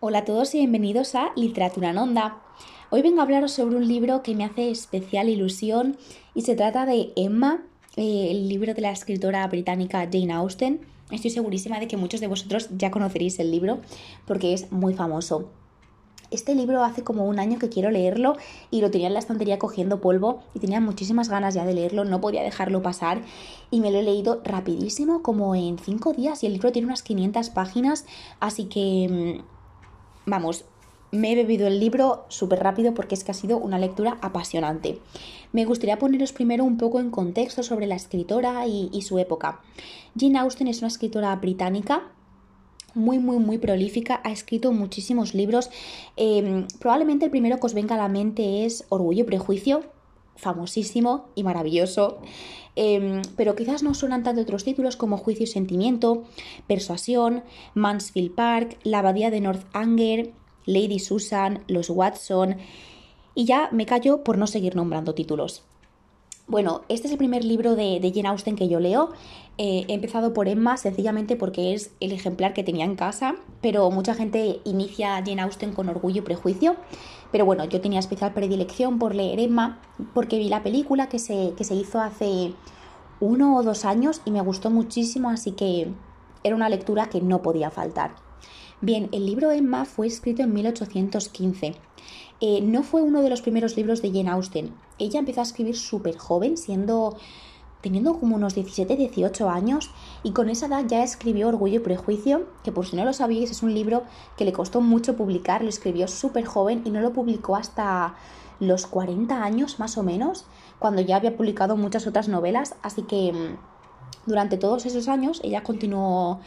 Hola a todos y bienvenidos a Literatura en Onda. Hoy vengo a hablaros sobre un libro que me hace especial ilusión y se trata de Emma, eh, el libro de la escritora británica Jane Austen. Estoy segurísima de que muchos de vosotros ya conoceréis el libro porque es muy famoso. Este libro hace como un año que quiero leerlo y lo tenía en la estantería cogiendo polvo y tenía muchísimas ganas ya de leerlo, no podía dejarlo pasar y me lo he leído rapidísimo, como en cinco días y el libro tiene unas 500 páginas, así que mm, vamos, me he bebido el libro súper rápido porque es que ha sido una lectura apasionante. Me gustaría poneros primero un poco en contexto sobre la escritora y, su época. Jane Austen es una escritora británica muy, muy, muy prolífica, ha escrito muchísimos libros. Em, probablemente el primero que os venga a la mente es Orgullo y Prejuicio, famosísimo y maravilloso. Em, pero quizás no suenan tanto otros títulos como Juicio y Sentimiento, Persuasión, Mansfield Park, La Abadía de Northanger, Lady Susan, Los Watson, y ya me callo por no seguir nombrando títulos. Bueno, este es el primer libro de, Jane Austen que yo leo. Eh, he empezado por Emma sencillamente porque es el ejemplar que tenía en casa, pero mucha gente inicia Jane Austen con orgullo y prejuicio. Pero bueno, yo tenía especial predilección por leer Emma porque vi la película que se, que se hizo hace uno o dos años y me gustó muchísimo, así que era una lectura que no podía faltar. Bien, el libro Emma fue escrito en 1815. Eh, no fue uno de los primeros libros de Jane Austen. Ella empezó a escribir súper joven, siendo teniendo como unos 17, 18 años, y con esa edad ya escribió Orgullo y Prejuicio, que por si no lo sabéis es un libro que le costó mucho publicar, lo escribió súper joven y no lo publicó hasta los 40 años más o menos, cuando ya había publicado muchas otras novelas, así que mm, durante todos esos años ella continuó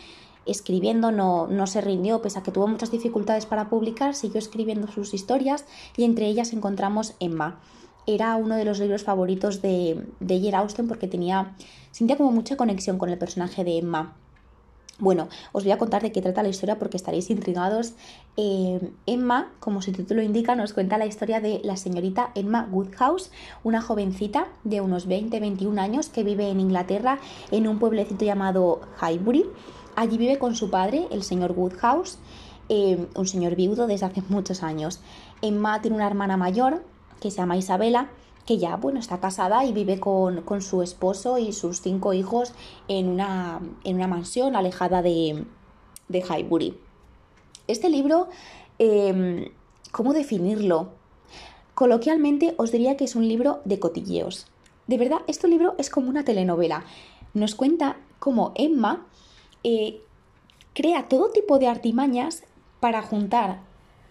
escribiendo, no, no se rindió, pese a que tuvo muchas dificultades para publicar, siguió escribiendo sus historias y entre ellas encontramos Emma era uno de los libros favoritos de, de Jane Austen porque tenía, sentía como mucha conexión con el personaje de Emma. Bueno, os voy a contar de qué trata la historia porque estaréis intrigados. Eh, Emma, como su título indica, nos cuenta la historia de la señorita Emma Woodhouse, una jovencita de unos 20-21 años que vive en Inglaterra en un pueblecito llamado Highbury. Allí vive con su padre, el señor Woodhouse, eh, un señor viudo desde hace muchos años. Emma tiene una hermana mayor que se llama Isabela, que ya bueno, está casada y vive con, su esposo y sus cinco hijos en una, en una mansión alejada de, de Highbury. Este libro, em, ¿cómo definirlo? Coloquialmente os diría que es un libro de cotilleos. De verdad, este libro es como una telenovela. Nos cuenta cómo Emma eh, crea todo tipo de artimañas para juntar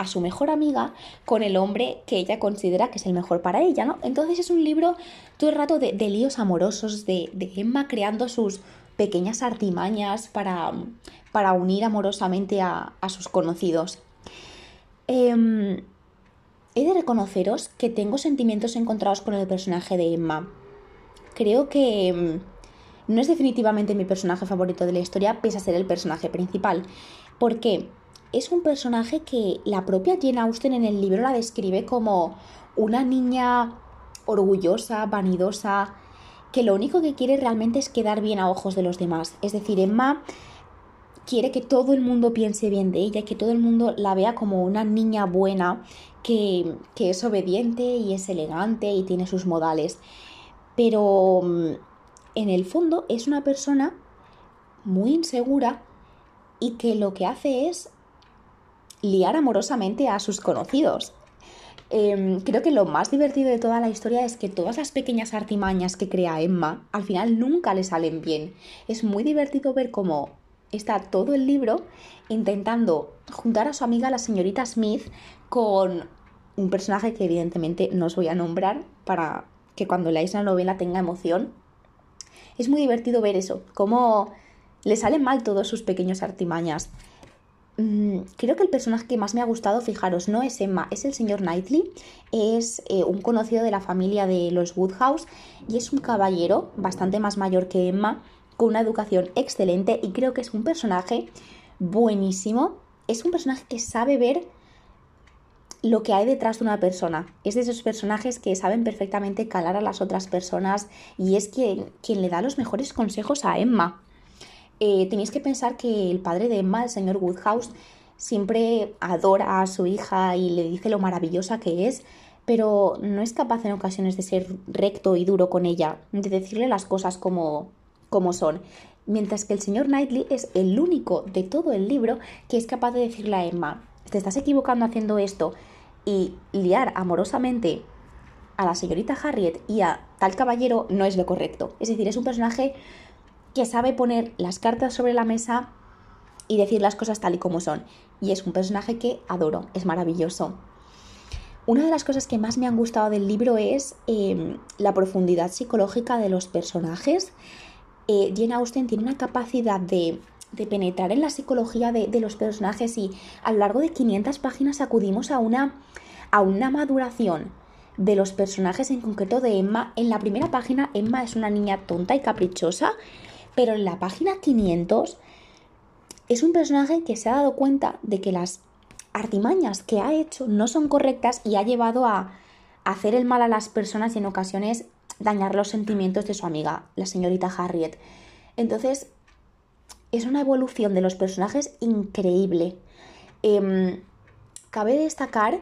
a su mejor amiga con el hombre que ella considera que es el mejor para ella, ¿no? Entonces es un libro todo el rato de, líos amorosos, de, Emma creando sus pequeñas artimañas para, para unir amorosamente a, sus conocidos. Em, he de reconoceros que tengo sentimientos encontrados con el personaje de Emma. Creo que em, no es definitivamente mi personaje favorito de la historia, pese a ser el personaje principal. ¿Por qué? es un personaje que la propia Jane Austen en el libro la describe como una niña orgullosa, vanidosa, que lo único que quiere realmente es quedar bien a ojos de los demás. Es decir, Emma quiere que todo el mundo piense bien de ella, que todo el mundo la vea como una niña buena, que, que es obediente y es elegante y tiene sus modales. Pero mm, en el fondo es una persona muy insegura y que lo que hace es liar amorosamente a sus conocidos. Em, creo que lo más divertido de toda la historia es que todas las pequeñas artimañas que crea Emma al final nunca le salen bien. Es muy divertido ver cómo está todo el libro intentando juntar a su amiga la señorita Smith con un personaje que evidentemente no os voy a nombrar para que cuando leáis la novela tenga emoción. Es muy divertido ver eso, cómo le salen mal todos sus pequeños artimañas. Mm, creo que el personaje que más me ha gustado, fijaros, no es Emma, es el señor Knightley, es eh, un conocido de la familia de los Woodhouse y es un caballero bastante más mayor que Emma, con una educación excelente y creo que es un personaje buenísimo, es un personaje que sabe ver lo que hay detrás de una persona. Es de esos personajes que saben perfectamente calar a las otras personas y es quien, quien le da los mejores consejos a Emma. Eh, tenéis que pensar que el padre de Emma, el señor Woodhouse, siempre adora a su hija y le dice lo maravillosa que es, pero no es capaz en ocasiones de ser recto y duro con ella, de decirle las cosas como, como son. Mientras que el señor Knightley es el único de todo el libro que es capaz de decirle a Emma, te estás equivocando haciendo esto y liar amorosamente a la señorita Harriet y a tal caballero no es lo correcto. Es decir, es un personaje que sabe poner las cartas sobre la mesa y decir las cosas tal y como son. Y es un personaje que adoro, es maravilloso. Una de las cosas que más me han gustado del libro es em, la profundidad psicológica de los personajes. Eh, Jane Austen tiene una capacidad de, penetrar en la psicología de, los personajes y a lo largo de 500 páginas acudimos a una, a una maduración de los personajes, en concreto de Emma. En la primera página, Emma es una niña tonta y caprichosa, pero en la página 500 es un personaje que se ha dado cuenta de que las artimañas que ha hecho no son correctas y ha llevado a hacer el mal a las personas y en ocasiones dañar los sentimientos de su amiga, la señorita Harriet. Entonces, es una evolución de los personajes increíble. Em, cabe destacar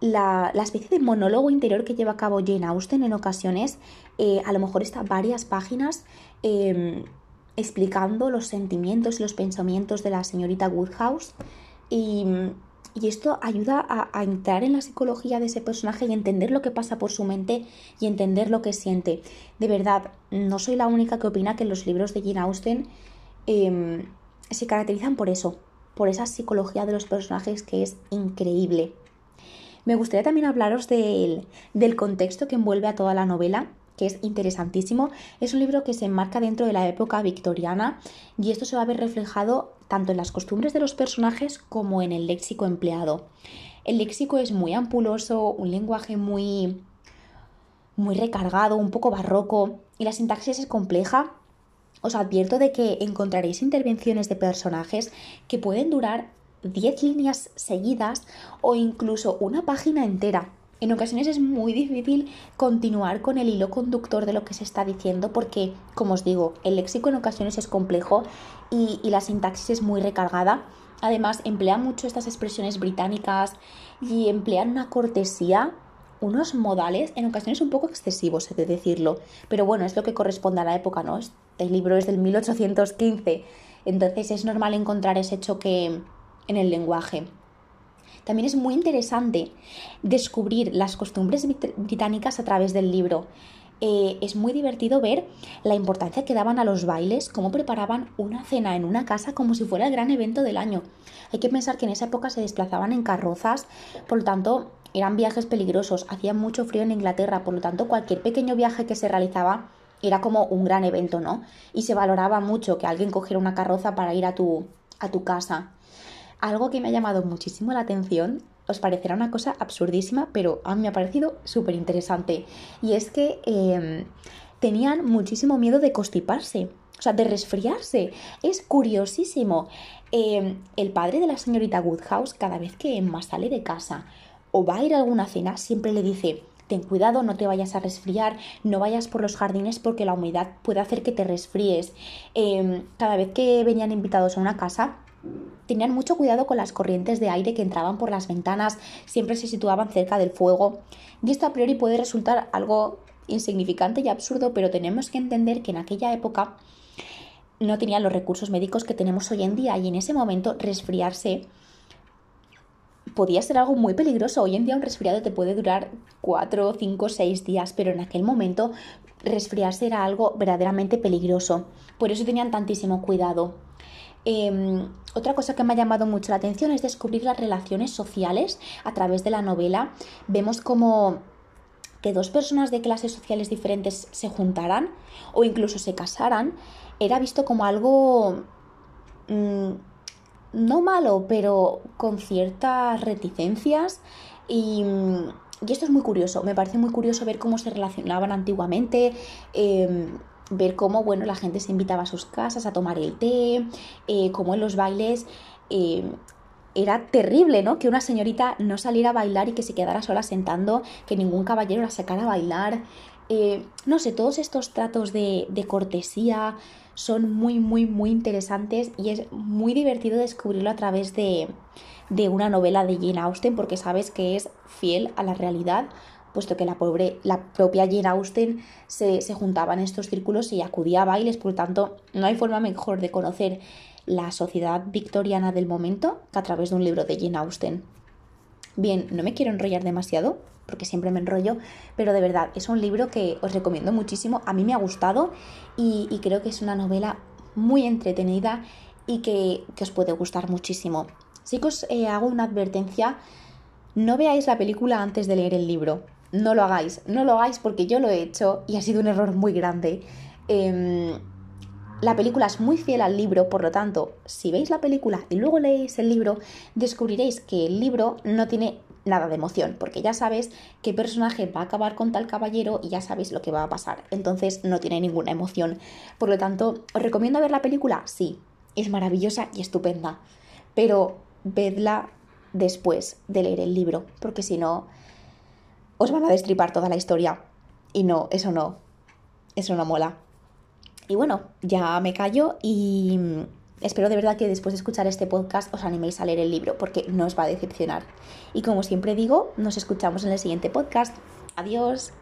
la, especie de monólogo interior que lleva a cabo Jane Austen en ocasiones, eh, a lo mejor está varias páginas em, explicando los sentimientos y los pensamientos de la señorita Woodhouse y y esto ayuda a, entrar en la psicología de ese personaje y entender lo que pasa por su mente y entender lo que siente. De verdad, no soy la única que opina que los libros de Jane Austen em, se caracterizan por eso, por esa psicología de los personajes que es increíble. Me gustaría también hablaros del, del contexto que envuelve a toda la novela que es interesantísimo. Es un libro que se enmarca dentro de la época victoriana y esto se va a ver reflejado tanto en las costumbres de los personajes como en el léxico empleado. El léxico es muy ampuloso, un lenguaje muy muy recargado, un poco barroco y la sintaxis es compleja. Os advierto de que encontraréis intervenciones de personajes que pueden durar 10 líneas seguidas o incluso una página entera. En ocasiones es muy difícil continuar con el hilo conductor de lo que se está diciendo porque, como os digo, el léxico en ocasiones es complejo y, la sintaxis es muy recargada. Además, emplea mucho estas expresiones británicas y emplean una cortesía, unos modales, en ocasiones un poco excesivos, he de decirlo. Pero bueno, es lo que corresponde a la época, ¿no? Este libro es del 1815, entonces es normal encontrar ese choque en el lenguaje. También es muy interesante descubrir las costumbres británicas a través del libro. Eh, es muy divertido ver la importancia que daban a los bailes, cómo preparaban una cena en una casa como si fuera el gran evento del año. Hay que pensar que en esa época se desplazaban en carrozas, por lo tanto eran viajes peligrosos, hacía mucho frío en Inglaterra, por lo tanto cualquier pequeño viaje que se realizaba era como un gran evento, ¿no? Y se valoraba mucho que alguien cogiera una carroza para ir a tu, a tu casa. Algo que me ha llamado muchísimo la atención, os parecerá una cosa absurdísima, pero a mí me ha parecido súper interesante. Y es que em, tenían muchísimo miedo de constiparse, o sea, de resfriarse. Es curiosísimo. Em, el padre de la señorita Woodhouse, cada vez que Emma sale de casa o va a ir a alguna cena, siempre le dice, ten cuidado, no te vayas a resfriar, no vayas por los jardines porque la humedad puede hacer que te resfríes. Em, cada vez que venían invitados a una casa, Tenían mucho cuidado con las corrientes de aire que entraban por las ventanas, siempre se situaban cerca del fuego. Y esto a priori puede resultar algo insignificante y absurdo, pero tenemos que entender que en aquella época no tenían los recursos médicos que tenemos hoy en día y en ese momento resfriarse podía ser algo muy peligroso. Hoy en día un resfriado te puede durar 4, 5, 6 días, pero en aquel momento resfriarse era algo verdaderamente peligroso. Por eso tenían tantísimo cuidado. Em, otra cosa que me ha llamado mucho la atención es descubrir las relaciones sociales a través de la novela. Vemos como que dos personas de clases sociales diferentes se juntaran o incluso se casaran era visto como algo mm, no malo, pero con ciertas reticencias y, y, esto es muy curioso, me parece muy curioso ver cómo se relacionaban antiguamente. Em, ver cómo, bueno, la gente se invitaba a sus casas a tomar el té, eh, cómo en los bailes eh, era terrible, ¿no? Que una señorita no saliera a bailar y que se quedara sola sentando, que ningún caballero la sacara a bailar. Eh, no sé, todos estos tratos de, de cortesía son muy, muy, muy interesantes y es muy divertido descubrirlo a través de, de una novela de Jane Austen porque sabes que es fiel a la realidad puesto que la, pobre, la propia Jane Austen se, se, juntaba en estos círculos y acudía a bailes, por lo tanto no hay forma mejor de conocer la sociedad victoriana del momento que a través de un libro de Jane Austen. Bien, no me quiero enrollar demasiado, porque siempre me enrollo, pero de verdad es un libro que os recomiendo muchísimo, a mí me ha gustado y, y creo que es una novela muy entretenida y que, que os puede gustar muchísimo. Sí que os hago una advertencia, no veáis la película antes de leer el libro, no lo hagáis, no lo hagáis porque yo lo he hecho y ha sido un error muy grande. Eh, la película es muy fiel al libro, por lo tanto, si veis la película y luego leéis el libro, descubriréis que el libro no tiene nada de emoción, porque ya sabes qué personaje va a acabar con tal caballero y ya sabéis lo que va a pasar. Entonces no tiene ninguna emoción. Por lo tanto, ¿os recomiendo ver la película? Sí, es maravillosa y estupenda. Pero vedla después de leer el libro, porque si no, os van a destripar toda la historia. Y no, eso no, eso no mola. Y bueno, ya me callo y espero de verdad que después de escuchar este podcast os animéis a leer el libro porque no os va a decepcionar. Y como siempre digo, nos escuchamos en el siguiente podcast. Adiós.